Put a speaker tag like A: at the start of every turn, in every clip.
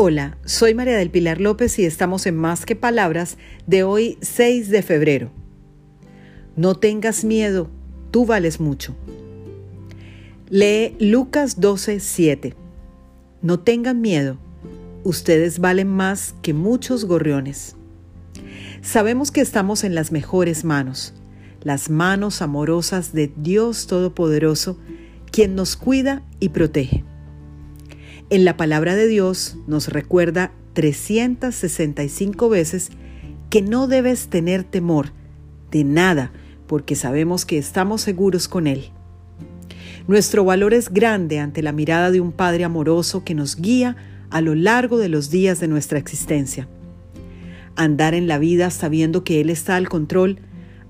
A: Hola, soy María del Pilar López y estamos en Más que Palabras de hoy 6 de febrero. No tengas miedo, tú vales mucho. Lee Lucas 12, 7. No tengan miedo, ustedes valen más que muchos gorriones. Sabemos que estamos en las mejores manos, las manos amorosas de Dios Todopoderoso, quien nos cuida y protege. En la palabra de Dios nos recuerda 365 veces que no debes tener temor de nada porque sabemos que estamos seguros con Él. Nuestro valor es grande ante la mirada de un Padre amoroso que nos guía a lo largo de los días de nuestra existencia. Andar en la vida sabiendo que Él está al control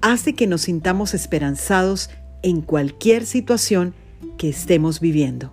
A: hace que nos sintamos esperanzados en cualquier situación que estemos viviendo.